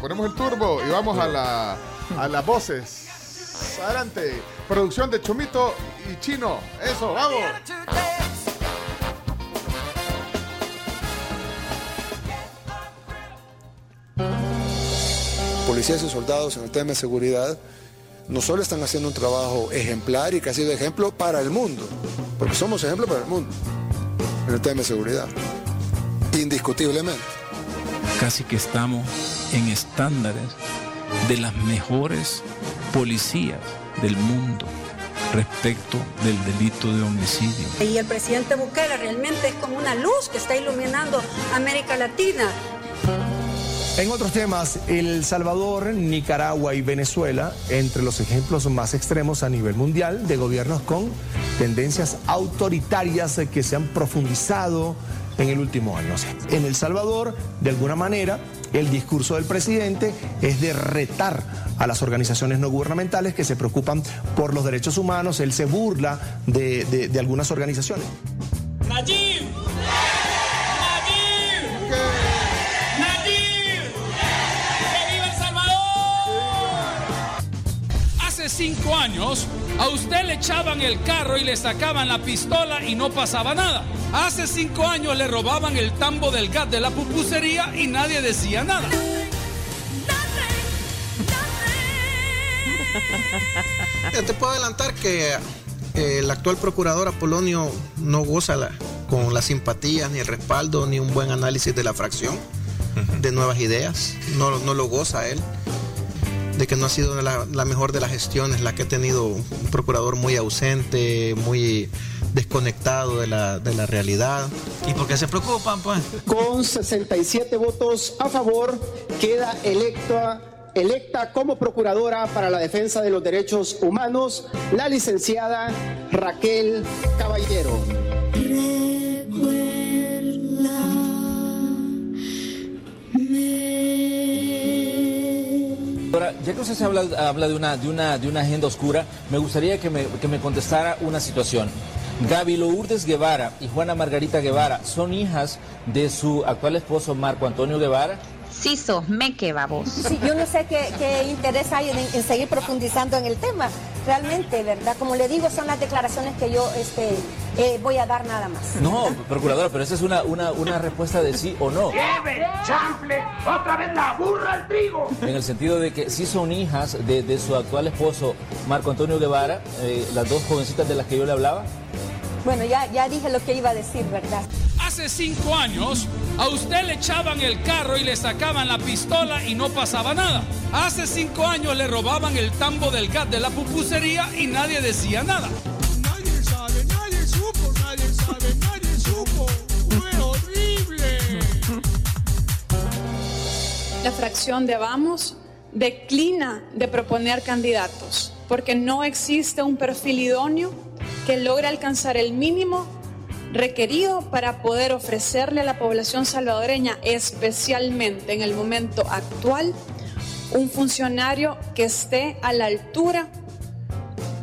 ponemos el turbo y vamos a, la, a las voces. Adelante. Producción de Chumito y Chino. Eso, vamos. Policías y soldados en el tema de seguridad no solo están haciendo un trabajo ejemplar y que ha sido ejemplo para el mundo, porque somos ejemplo para el mundo en el tema de seguridad, indiscutiblemente. Casi que estamos en estándares de las mejores policías del mundo respecto del delito de homicidio. Y el presidente Bukele realmente es como una luz que está iluminando América Latina. En otros temas, El Salvador, Nicaragua y Venezuela, entre los ejemplos más extremos a nivel mundial de gobiernos con tendencias autoritarias que se han profundizado en el último año. En El Salvador, de alguna manera, el discurso del presidente es de retar a las organizaciones no gubernamentales que se preocupan por los derechos humanos. Él se burla de, algunas organizaciones. ¡Nayib! Hace cinco años a usted le echaban el carro y le sacaban la pistola y no pasaba nada. Hace cinco años le robaban el tambo del gas de la pupusería y nadie decía nada. Te puedo adelantar que eh, el actual procurador Apolonio no goza la- con la simpatía, ni el respaldo, ni un buen análisis de la fracción de nuevas ideas. No, no lo goza él. De que no ha sido la, la mejor de las gestiones, la que ha tenido un procurador muy ausente, muy desconectado de la, de la realidad. ¿Y por qué se preocupan, pues? Con 67 votos a favor, queda electa, electa como procuradora para la defensa de los derechos humanos la licenciada Raquel Caballero. Ya que usted se habla, habla de, una, de, una, de una agenda oscura, me gustaría que me, que me contestara una situación. Gaby Lourdes Guevara y Juana Margarita Guevara son hijas de su actual esposo Marco Antonio Guevara. Sí, sos, me que babos. Sí, yo no sé qué, qué interés hay en, en seguir profundizando en el tema. Realmente, ¿verdad? Como le digo, son las declaraciones que yo este, eh, voy a dar nada más. No, procuradora, pero esa es una, una, una respuesta de sí o no. ¡Lleve, chanfle! ¡Otra vez la burra al trigo! En el sentido de que sí son hijas de, de su actual esposo Marco Antonio Guevara, eh, las dos jovencitas de las que yo le hablaba. Bueno, ya, ya dije lo que iba a decir, ¿verdad? Hace cinco años a usted le echaban el carro y le sacaban la pistola y no pasaba nada. Hace cinco años le robaban el tambo del gas de la pupusería y nadie decía nada. Nadie sabe, nadie supo, nadie sabe, nadie supo. Fue horrible. La fracción de Vamos declina de proponer candidatos porque no existe un perfil idóneo que logre alcanzar el mínimo requerido para poder ofrecerle a la población salvadoreña, especialmente en el momento actual, un funcionario que esté a la altura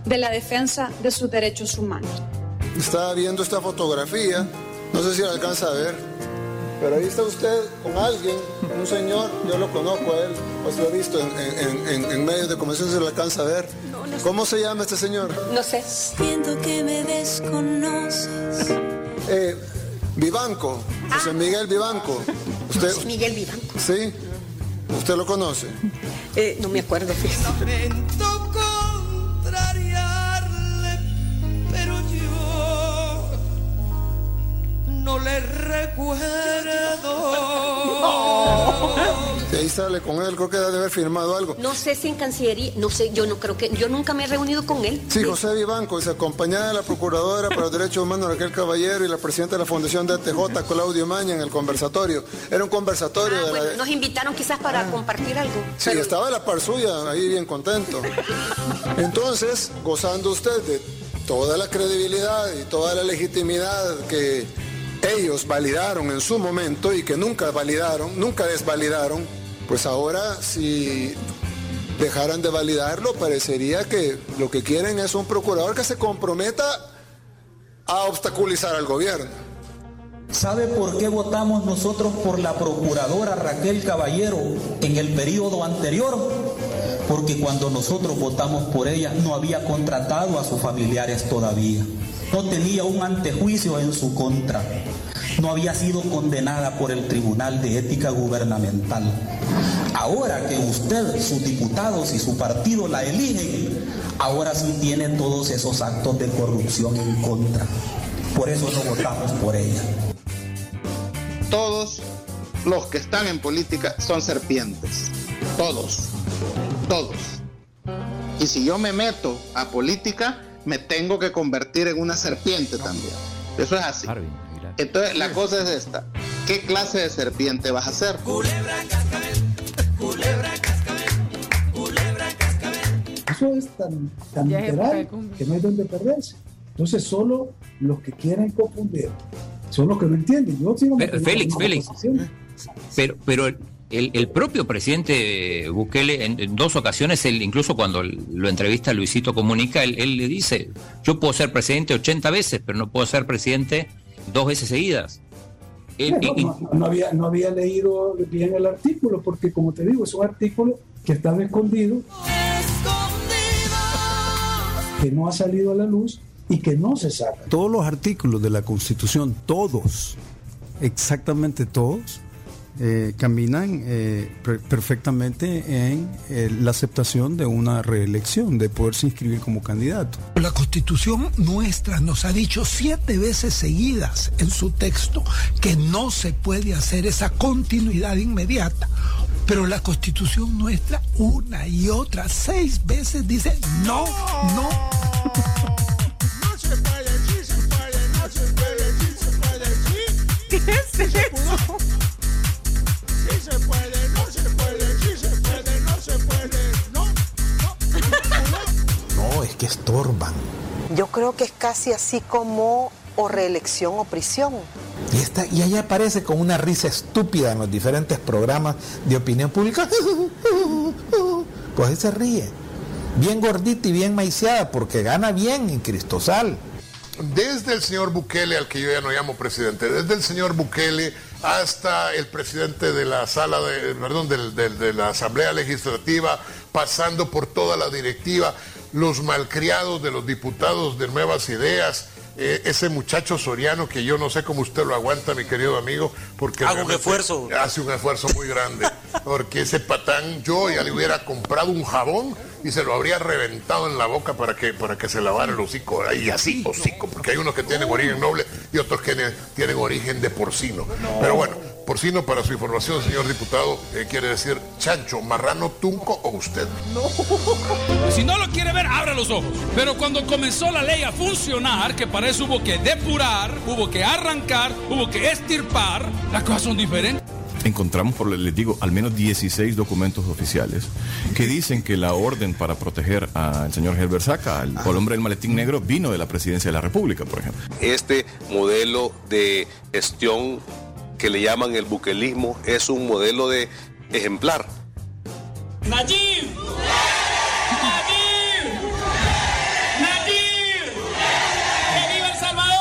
de la defensa de sus derechos humanos. Estaba viendo esta fotografía, no sé si la alcanza a ver, pero ahí está usted con alguien, un señor, yo lo conozco a él, pues lo he visto en, en- en- en medios de comunicación, se lo alcanza a ver. ¿Cómo se llama este señor? No sé. Siento que me desconoces. Eh, Vivanco, José Miguel Vivanco. ¿Usted, José Miguel Vivanco. ¿Sí? ¿Usted lo conoce? Eh, no me acuerdo, ahí sale con él, creo que debe haber firmado algo. No sé si en Cancillería, no sé, yo no creo que, yo nunca me he reunido con él. Sí, José Vivanco, es acompañada de la Procuradora para los Derechos Humanos Raquel Caballero y la Presidenta de la Fundación de ATJ, Claudio Maña, en el conversatorio. Era un conversatorio Ah, de la... nos invitaron quizás para compartir algo. Sí, estaba a la par suya, ahí bien contento. Entonces, gozando usted de toda la credibilidad y toda la legitimidad que ellos validaron en su momento y que nunca validaron, nunca desvalidaron, pues ahora si dejaran de validarlo, parecería que lo que quieren es un procurador que se comprometa a obstaculizar al gobierno. ¿Sabe por qué votamos nosotros por la procuradora Raquel Caballero en el periodo anterior? Porque cuando nosotros votamos por ella no había contratado a sus familiares todavía. No tenía un antejuicio en su contra. No había sido condenada por el Tribunal de Ética Gubernamental. Ahora que usted, sus diputados y su partido la eligen, ahora sí tiene todos esos actos de corrupción en contra. Por eso no votamos por ella. Todos los que están en política son serpientes. Todos. Todos. Y si yo me meto a política, me tengo que convertir en una serpiente también. Eso es así. Entonces, la cosa es esta. ¿Qué clase de serpiente vas a ser? Eso es tan, tan Ya es literal época de que no hay donde perderse. Entonces, solo los que quieren confundir son los que no entienden. Yo sigo Pero, Félix, Félix. Pero, pero el, el propio presidente Bukele, en, en dos ocasiones, él, incluso cuando lo entrevista Luisito Comunica, él, él le dice, yo puedo ser presidente 80 veces, pero no puedo ser presidente dos veces seguidas. Bueno, y- no, no había, no había leído bien el artículo, porque como te digo, es un artículo que estaba escondido, que no ha salido a la luz y que no se saca. Todos los artículos de la Constitución, todos, exactamente todos, eh, caminan eh, per- perfectamente en eh, la aceptación de una reelección, de poderse inscribir como candidato. La constitución nuestra nos ha dicho siete veces seguidas en su texto que no se puede hacer esa continuidad inmediata. Pero la constitución nuestra una y otra, seis veces dice no, no. ¿Qué es que estorban. Yo creo que es casi así como o reelección o prisión. Y, está, y ahí aparece con una risa estúpida en los diferentes programas de opinión pública. Pues ahí se ríe. Bien gordita y bien maiciada porque gana bien en Cristosal. Desde el señor Bukele, al que yo ya no llamo presidente, desde el señor Bukele hasta el presidente de la sala de, perdón, de la Asamblea Legislativa, pasando por toda la directiva, los malcriados de los diputados de Nuevas Ideas, eh, ese muchacho Soriano que yo no sé cómo usted lo aguanta, mi querido amigo, porque Hago un esfuerzo. hace un esfuerzo muy grande, porque ese patán yo ya le hubiera comprado un jabón y se lo habría reventado en la boca para que, para que se lavara el hocico, y así, hocico, porque hay unos que tienen origen noble y otros que ne- tienen origen de porcino. Pero bueno, porcino para su información, señor diputado, eh, quiere decir chancho, marrano, tunco o usted. Si no lo quiere ver, abra los ojos. Pero cuando comenzó la ley a funcionar, que para eso hubo que depurar, hubo que arrancar, hubo que estirpar, las cosas son diferentes. Encontramos, por les digo, al menos 16 documentos oficiales que dicen que la orden para proteger al señor Herbert Saca, al, al hombre del maletín negro, vino de la presidencia de la República, por ejemplo. Este modelo de gestión que le llaman el buquelismo es un modelo de ejemplar. ¡Nayib! ¡Nayib! ¡Nayib! ¡Que viva El Salvador!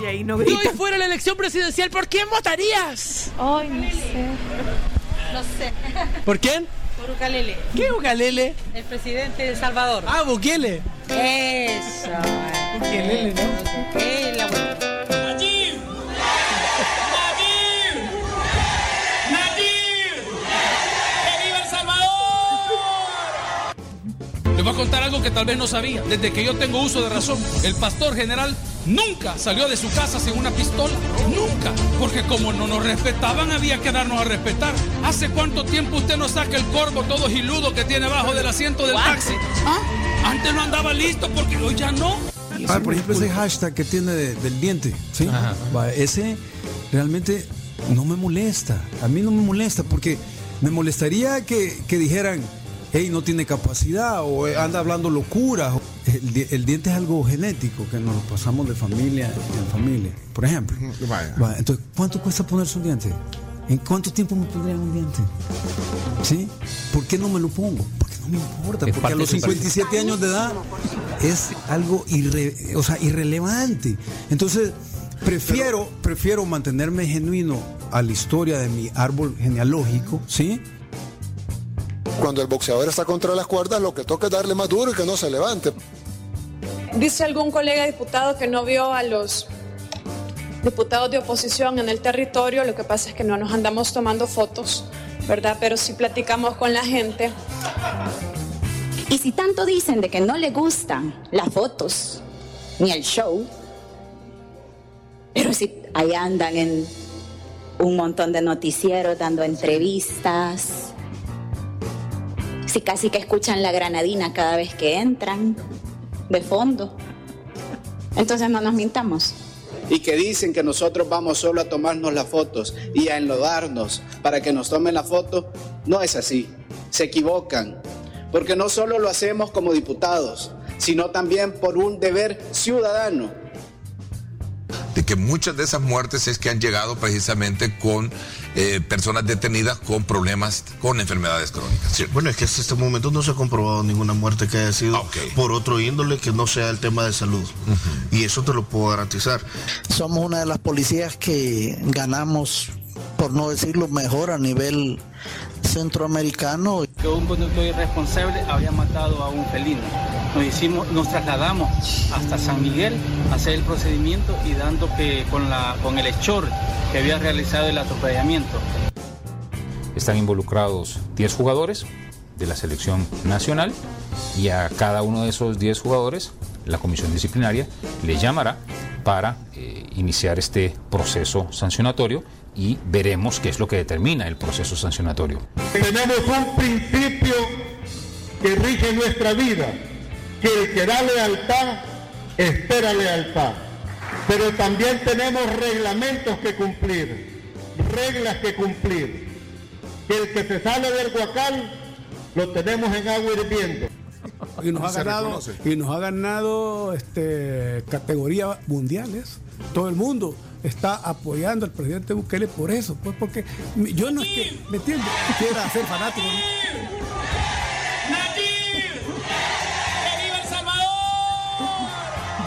Y ahí no Si hoy fuera la elección presidencial, ¿por quién votarías? Ay, no sé. No sé. ¿Por quién? Por Ucalele. ¿Qué Ucalele? El presidente de El Salvador. Ah, Bukele. Eso. Ukelele, ¿no? El voy a contar algo que tal vez no sabía. Desde que yo tengo uso de razón, el pastor general nunca salió de su casa sin una pistola. Nunca. Porque como no nos respetaban, había que darnos a respetar. ¿Hace cuánto tiempo usted no saca el corvo todo giludo que tiene abajo del asiento del taxi? ¿Ah? Antes no andaba listo porque hoy ya no. Ah, por ejemplo, ese hashtag que tiene de- del diente, ¿sí? Va, ese realmente no me molesta. A mí no me molesta porque me molestaría que, que dijeran, hey, no tiene capacidad o eh, anda hablando locura. El, di- el diente es algo genético que nos lo pasamos de familia en familia, por ejemplo. Va, entonces, ¿cuánto cuesta ponerse un diente? ¿En cuánto tiempo me pondría un diente? ¿Sí? ¿Por qué no me lo pongo? Porque no me importa. Es Porque a los de su 57 años de edad es algo irre- o sea, irrelevante. Entonces, Prefiero, prefiero mantenerme genuino a la historia de mi árbol genealógico, ¿sí? Cuando el boxeador está contra las cuerdas, lo que toca es darle más duro y que no se levante. Dice algún colega diputado que no vio a los diputados de oposición en el territorio, lo que pasa es que no nos andamos tomando fotos, ¿verdad? Pero sí platicamos con la gente. Y si tanto dicen de que no le gustan las fotos ni el show, pero si ahí andan en un montón de noticieros dando entrevistas, si casi que escuchan la granadina cada vez que entran de fondo, entonces no nos mintamos y que dicen que nosotros vamos solo a tomarnos las fotos y a enlodarnos para que nos tomen la foto, no es así. Se equivocan. Porque no solo lo hacemos como diputados, sino también por un deber ciudadano de que muchas de esas muertes es que han llegado precisamente con eh, personas detenidas con problemas, con enfermedades crónicas. Bueno, es que hasta este momento no se ha comprobado ninguna muerte que haya sido por otro índole que no sea el tema de salud. Y eso te lo puedo garantizar. Somos una de las policías que ganamos, por no decirlo mejor, a nivel centroamericano. Que un conductor irresponsable había matado a un felino. Nos, hicimos, nos trasladamos hasta San Miguel a hacer el procedimiento y dando que con, la, con el hechor que había realizado el atropellamiento. Están involucrados 10 jugadores de la selección nacional y a cada uno de esos 10 jugadores la comisión disciplinaria le llamará para eh, iniciar este proceso sancionatorio y veremos qué es lo que determina el proceso sancionatorio. Tenemos un principio que rige nuestra vida, que el que da lealtad espera lealtad. Pero también tenemos reglamentos que cumplir, reglas que cumplir. Que el que se sale del guacal lo tenemos en agua hirviendo. Y nos ha ganado, y nos ha ganado este, categorías mundiales. Todo el mundo está apoyando al presidente Bukele por eso, pues porque yo no es que, ¿me entiendes? Quiera ser fanático.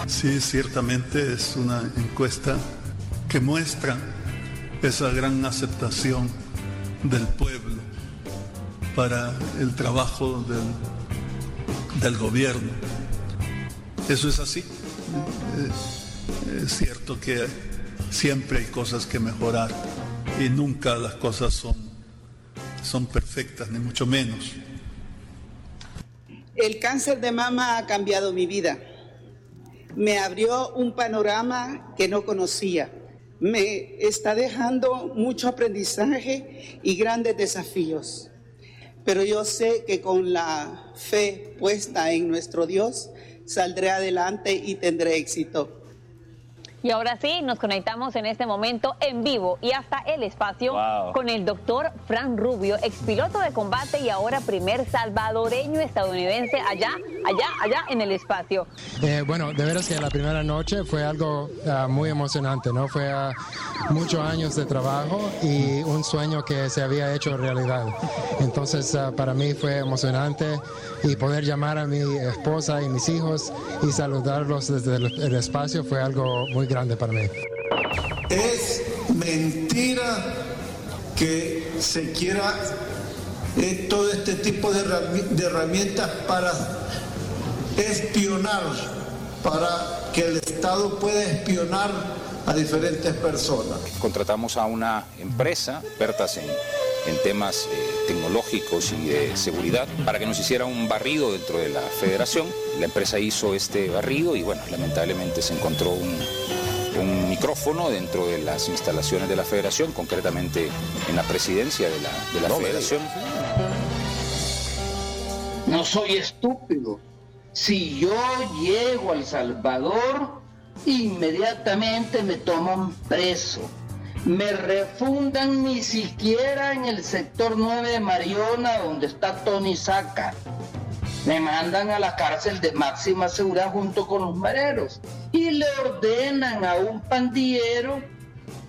Sí, ciertamente es una encuesta que muestra esa gran aceptación del pueblo para el trabajo del, del gobierno. Eso es así. Es cierto que siempre hay cosas que mejorar y nunca las cosas son, son perfectas, ni mucho menos. El cáncer de mama ha cambiado mi vida. Me abrió un panorama que no conocía. Me está dejando mucho aprendizaje y grandes desafíos. Pero yo sé que con la fe puesta en nuestro Dios saldré adelante y tendré éxito. Y ahora sí, nos conectamos en este momento en vivo y hasta el espacio con el doctor Fran Rubio, expiloto de combate y ahora primer salvadoreño estadounidense allá, allá, allá en el espacio. Eh, bueno, de veras que la primera noche fue algo ah, muy emocionante, ¿no? Fue ah, muchos años de trabajo y un sueño que se había hecho realidad. Entonces, ah, para mí fue emocionante y poder llamar a mi esposa y mis hijos y saludarlos desde el espacio fue algo muy grande para mí. Es mentira que se quiera eh, todo este tipo de, herramientas para espionar, para que el Estado pueda espionar a diferentes personas. Contratamos a una empresa, expertas en, temas eh, tecnológicos y de seguridad, para que nos hiciera un barrido dentro de la federación. La empresa hizo este barrido y bueno, lamentablemente se encontró un, un micrófono dentro de las instalaciones de la federación, concretamente en la presidencia de la, de la federación. No soy estúpido. Si yo llego a El Salvador, inmediatamente me toman preso. Me refundan ni siquiera en el sector 9 de Mariona, donde está Tony Saca me mandan a la cárcel de máxima seguridad junto con los mareros y le ordenan a un pandillero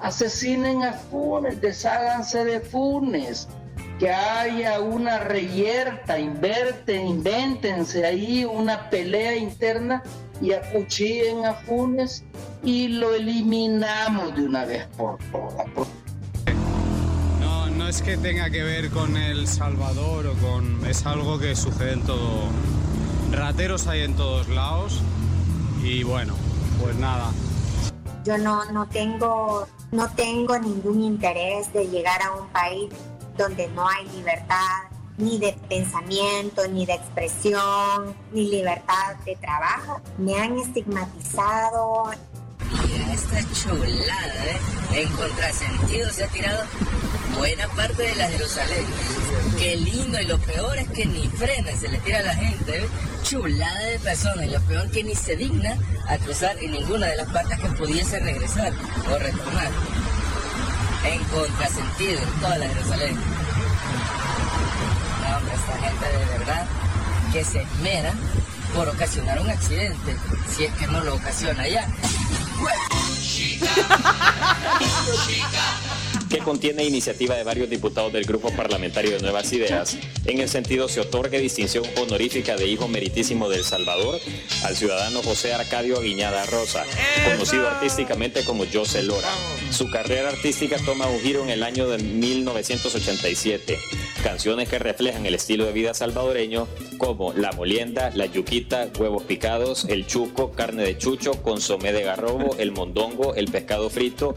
asesinen a Funes, desháganse de Funes. Que haya una reyerta, inverten, invéntense ahí una pelea interna y acuchillen a Funes y lo eliminamos de una vez por todas. No, no es que tenga que ver con El Salvador o con... Es algo que sucede en todo... Rateros hay en todos lados y bueno, pues nada. Yo no, no, tengo, no tengo ningún interés de llegar a un país donde no hay libertad ni de pensamiento, ni de expresión, ni libertad de trabajo. Me han estigmatizado. Mira esta chulada, ¿eh? En contrasentido se ha tirado buena parte de la Jerusalén. Qué lindo, y lo peor es que ni frena, se le tira a la gente, ¿eh? Chulada de personas, y lo peor que ni se digna a cruzar en ninguna de las partes que pudiese regresar o retornar. En contrasentido, en toda la Jerusalén. No, hombre, esta gente de verdad que se esmera por ocasionar un accidente, si es que no lo ocasiona ya. que contiene iniciativa de varios diputados del Grupo Parlamentario de Nuevas Ideas. En el sentido se otorgue distinción honorífica de Hijo Meritísimo del Salvador al ciudadano José Arcadio Aguiñada Rosa, conocido artísticamente como José Lora. Su carrera artística toma un giro en el año de 1987. Canciones que reflejan el estilo de vida salvadoreño como La Molienda, La Yuquita, Huevos Picados, El Chuco, Carne de Chucho, Consomé de Garrobo, El Mondongo, El Pescado Frito.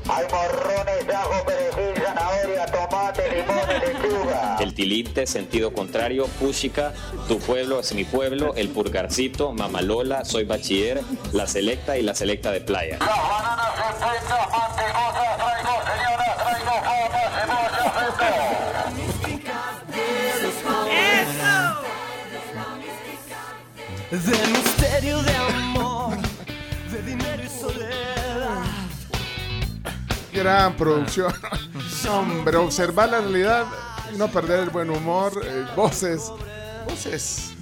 El tilinte, sentido contrario, Púchica, Tu pueblo es mi pueblo, El Purgarcito, Mamalola, Soy bachiller, La Selecta y La Selecta de Playa. De misterio de amor, de dinero y soledad. Gran producción. Hombre, observar la realidad y no perder el buen humor. eh, voces. Voces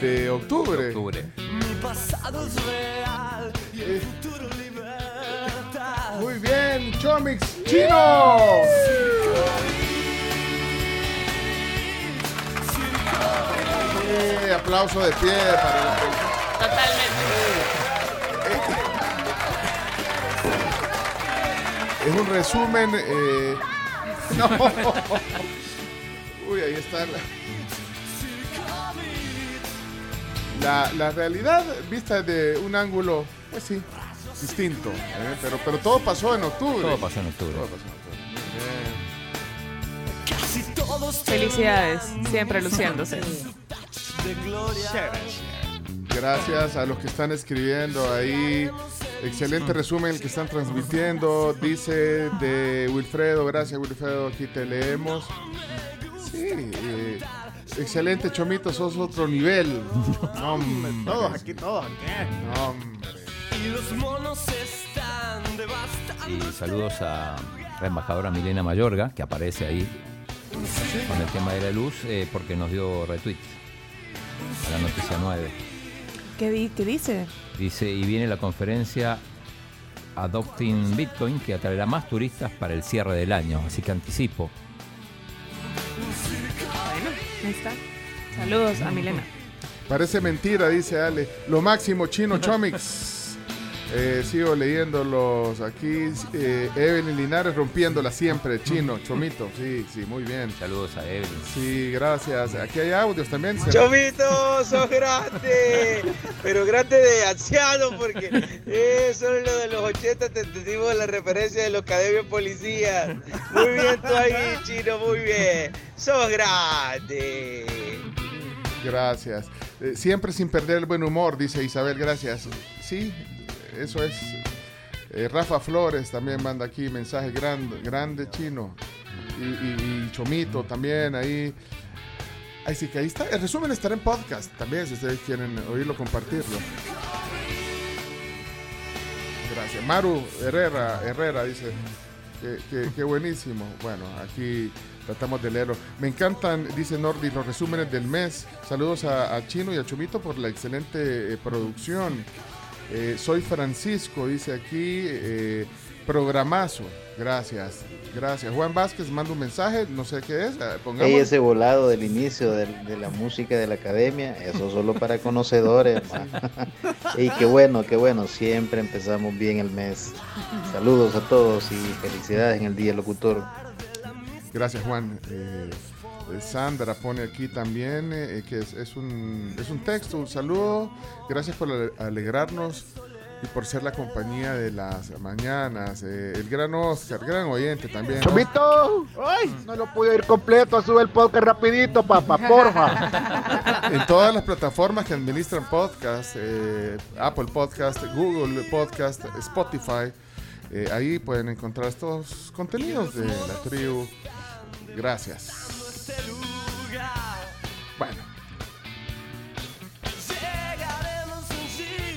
de octubre. Mi pasado es real y el futuro libertad. Muy bien, Chomix Chino. Aplauso de pie para Es un resumen. eh, no. Uy, ahí está. La, la, la realidad vista de un ángulo, pues sí, distinto. eh, Pero, pero todo pasó en octubre. Todo pasó en octubre. Todo pasó en octubre. Felicidades, siempre luciéndose. De gloria. Gracias a los que están escribiendo ahí. Excelente resumen el que están transmitiendo. Dice de Wilfredo. Gracias, Wilfredo. Aquí te leemos. Sí. eh, excelente, Chomito. Sos otro nivel. No, hombre. Todos aquí, todos aquí. No, hombre. Y los monos están devastando. Y saludos a la embajadora Milena Mayorga, que aparece ahí con el tema de la luz, eh, porque nos dio retweet a la noticia 9. ¿Qué, di- qué dice? Dice, y viene la conferencia Adopting Bitcoin, que atraerá más turistas para el cierre del año, así que anticipo. Bueno, ahí está. Saludos a Milena. Parece mentira, dice Ale. Lo máximo, Chino Chomix. Eh, sigo leyéndolos aquí. Eh, Evelyn Linares rompiéndola siempre. Chino, Chomito. Sí, sí, muy bien. Saludos a Evelyn. Sí, gracias. Aquí hay audios también. Chomito, sos grande, pero grande de anciano porque eso es lo de los 80, te decimos la referencia de los academios policías. Muy bien tú ahí, chino, muy bien. Sos grande. Gracias. Eh, siempre sin perder el buen humor, dice Isabel. Gracias. Sí, eso es. Eh, Rafa Flores también manda aquí mensaje grande, grande chino. Y, y- y Chomito también ahí. Así que ahí está. El resumen estará en podcast también, si ustedes quieren oírlo, compartirlo. Gracias. Maru Herrera, Herrera dice que, que- que buenísimo. Bueno, aquí tratamos de leerlo. Me encantan, dice Nordi, los resúmenes del mes. Saludos a, a Chino y a Chomito por la excelente eh, producción. Eh, soy Francisco, dice aquí. eh, Programazo. Gracias. Gracias. Juan Vázquez manda un mensaje, no sé qué es. eh, Pongamos. Ese volado del inicio de, la música de la academia, eso solo para conocedores. y qué bueno, qué bueno, siempre empezamos bien el mes. Saludos a todos y felicidades en el Día del Locutor. Gracias, Juan. Eh, Sandra pone aquí también eh, que es, es un, es un texto, un saludo. Gracias por ale- alegrarnos y por ser la compañía de las mañanas. Eh, el gran Oscar, gran oyente también. ¿no? Chomito, ay, no lo pude ir completo, sube el podcast rapidito, papá, porfa. En todas las plataformas que administran podcast, eh, Apple Podcast, Google Podcast, Spotify, eh, ahí pueden encontrar estos contenidos de la tribu. Gracias. Bueno.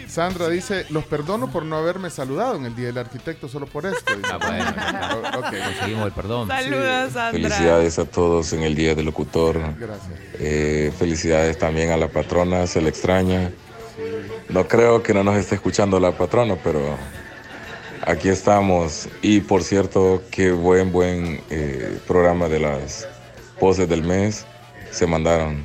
Sandra dice, los perdono por no haberme saludado en el Día del Arquitecto solo por esto. Dice. O- ok. Conseguimos el perdón. Saludos, Sandra. Felicidades a todos en el Día del Locutor. Gracias. Eh, felicidades también a la patrona, se le extraña. No creo que no nos esté escuchando la patrona, pero aquí estamos. Y por cierto, qué buen, buen eh, programa de las poses del mes se mandaron.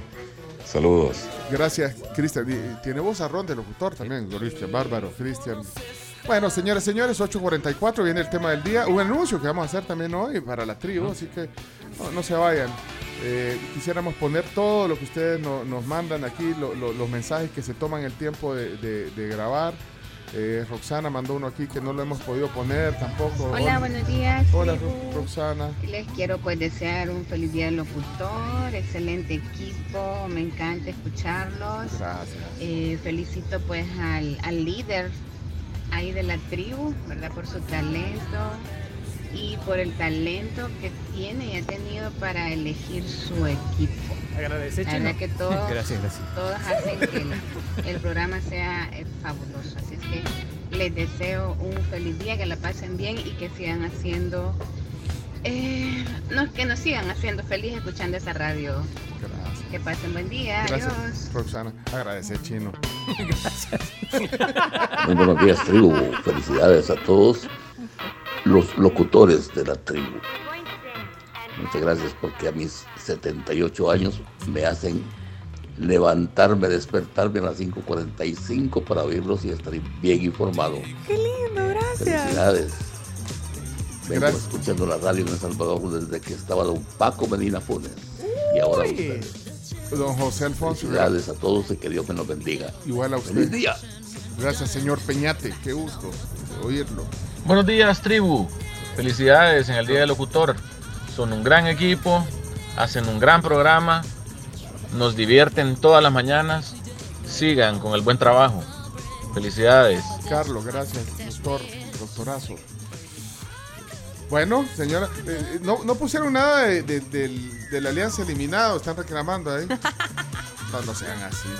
Saludos. Gracias, Cristian. Tiene voz arrón de locutor también, Cristian, bárbaro, Cristian. Bueno, señores, señores, 8.44 viene el tema del día. Un anuncio que vamos a hacer también hoy para la tribu, así que no, no se vayan. Eh, quisiéramos poner todo lo que ustedes no- nos mandan aquí, lo- lo- los mensajes que se toman el tiempo de, de- de grabar. Eh, Roxana mandó uno aquí que no lo hemos podido poner tampoco. Hola, buenos días. Hola. Ro- Roxana. Les quiero pues desear un feliz día del locutor, excelente equipo, me encanta escucharlos. Gracias. Eh, felicito pues al, al líder ahí de la tribu, ¿verdad? Por su talento y por el talento que tiene y ha tenido para elegir su equipo. Agradece, La verdad que todos, Gracias, gracias. todos hacen que el, el programa sea eh, fabuloso. Así es que les deseo un feliz día, que la pasen bien y que sigan haciendo, eh, no, que nos sigan haciendo feliz escuchando esa radio. Gracias. Que pasen buen día. Adiós. Gracias, Roxana. Agradece, chino. Muy buenos días, tribu. Felicidades a todos los locutores de la tribu. Muchas gracias porque a mis 78 años me hacen levantarme, despertarme a las 5.45 para oírlos y estar bien informado. Qué lindo, gracias. Felicidades. Vengo Gracias. escuchando la radio en El Salvador desde que estaba don Paco Medina Funes. Y ahora ustedes. Don José Alfonso. Felicidades a todos y que Dios me los bendiga. Igual a usted. Feliz día. Gracias, señor Peñate. Qué gusto oírlo. Buenos días, tribu. Felicidades en el Día del Locutor. Son un gran equipo, hacen un gran programa, nos divierten todas las mañanas. Sigan con el buen trabajo. Felicidades. Carlos, gracias, doctor, doctorazo. Bueno, señora, eh, no, no pusieron nada de, de la alianza eliminado, están reclamando ahí. No, no sean así.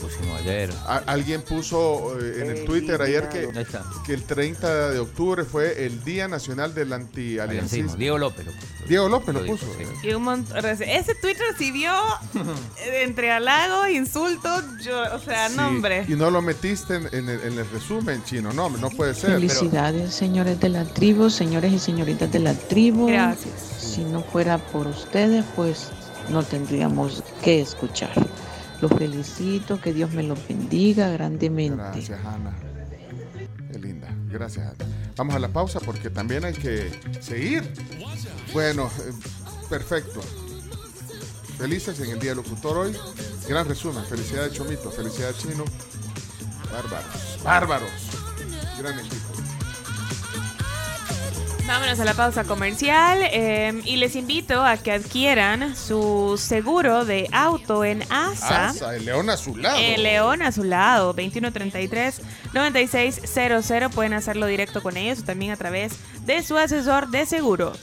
Pusimos ayer. Alguien puso eh, en el Twitter ayer que, el 30 de octubre fue el Día Nacional del Aliancismo. Anti-Aliancismo. Diego López. lo- Diego López lo puso. sí. Y un montón, ese tweet recibió eh, entre halagos, insultos, yo, o sea, Sí, nombre. Y no lo metiste en, en el, en el resumen chino, no, no puede ser. Felicidades, señores de la tribu, señores y señoritas de la tribu. Gracias. Si no fuera por ustedes, pues no tendríamos que escuchar. Los felicito, que Dios me los bendiga grandemente. Gracias, Ana. Qué linda. Gracias, Ana. Vamos a la pausa porque también hay que seguir. Bueno, eh, perfecto. Felices en el Día del Locutor hoy. Gran resumen. Felicidades, Chomito. Felicidades, Chino. Bárbaros. Bárbaros. Gran equipo. Vámonos a la pausa comercial eh, y les invito a que adquieran su seguro de auto en ASA. Asa, el león azulado. El León a su lado, 2133-9600. Pueden hacerlo directo con ellos o también a través de su asesor de seguros.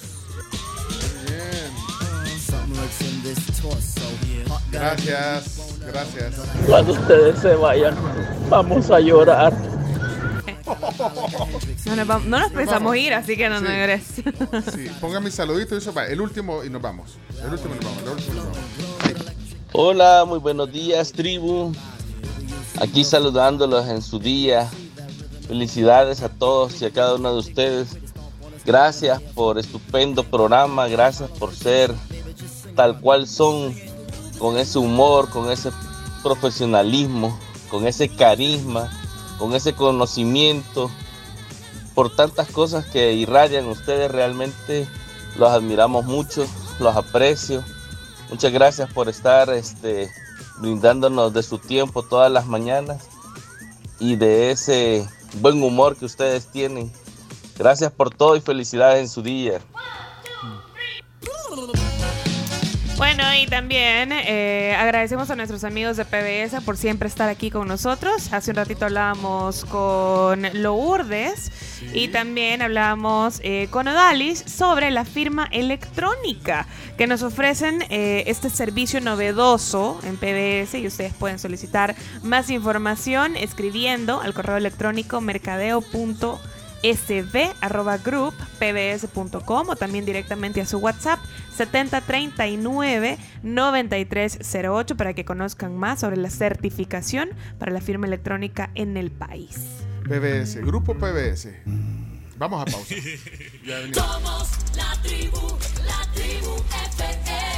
Gracias. Gracias. Cuando ustedes se vayan, vamos a llorar. No nos, vam- no nos pensamos ir, así que no Sí. nos llores. Sí, ponga mi saludito y eso va. El último y nos vamos. El último y nos vamos. El último y nos vamos. Hola, muy buenos días, tribu. Aquí saludándolos en su día. Felicidades a todos y a cada uno de ustedes Gracias por estupendo programa, gracias por ser tal cual son, con ese humor, con ese profesionalismo, con ese carisma, con ese conocimiento, por tantas cosas que irradian ustedes, realmente los admiramos mucho, los aprecio. Muchas gracias por estar este, brindándonos de su tiempo todas las mañanas y de ese buen humor que ustedes tienen. Gracias por todo y felicidades en su día. Bueno, y también eh, agradecemos a nuestros amigos de PBS por siempre estar aquí con nosotros. Hace un ratito hablábamos con Lourdes y también hablábamos eh, con Odalis sobre la firma electrónica que nos ofrecen eh, este servicio novedoso en PBS y ustedes pueden solicitar más información escribiendo al correo electrónico mercadeo.com sb.group.pbs.com o también directamente a su WhatsApp 7039-9308 para que conozcan más sobre la certificación para la firma electrónica en el país. PBS, Grupo PBS. Vamos a pausa. Somos la tribu, la tribu FM.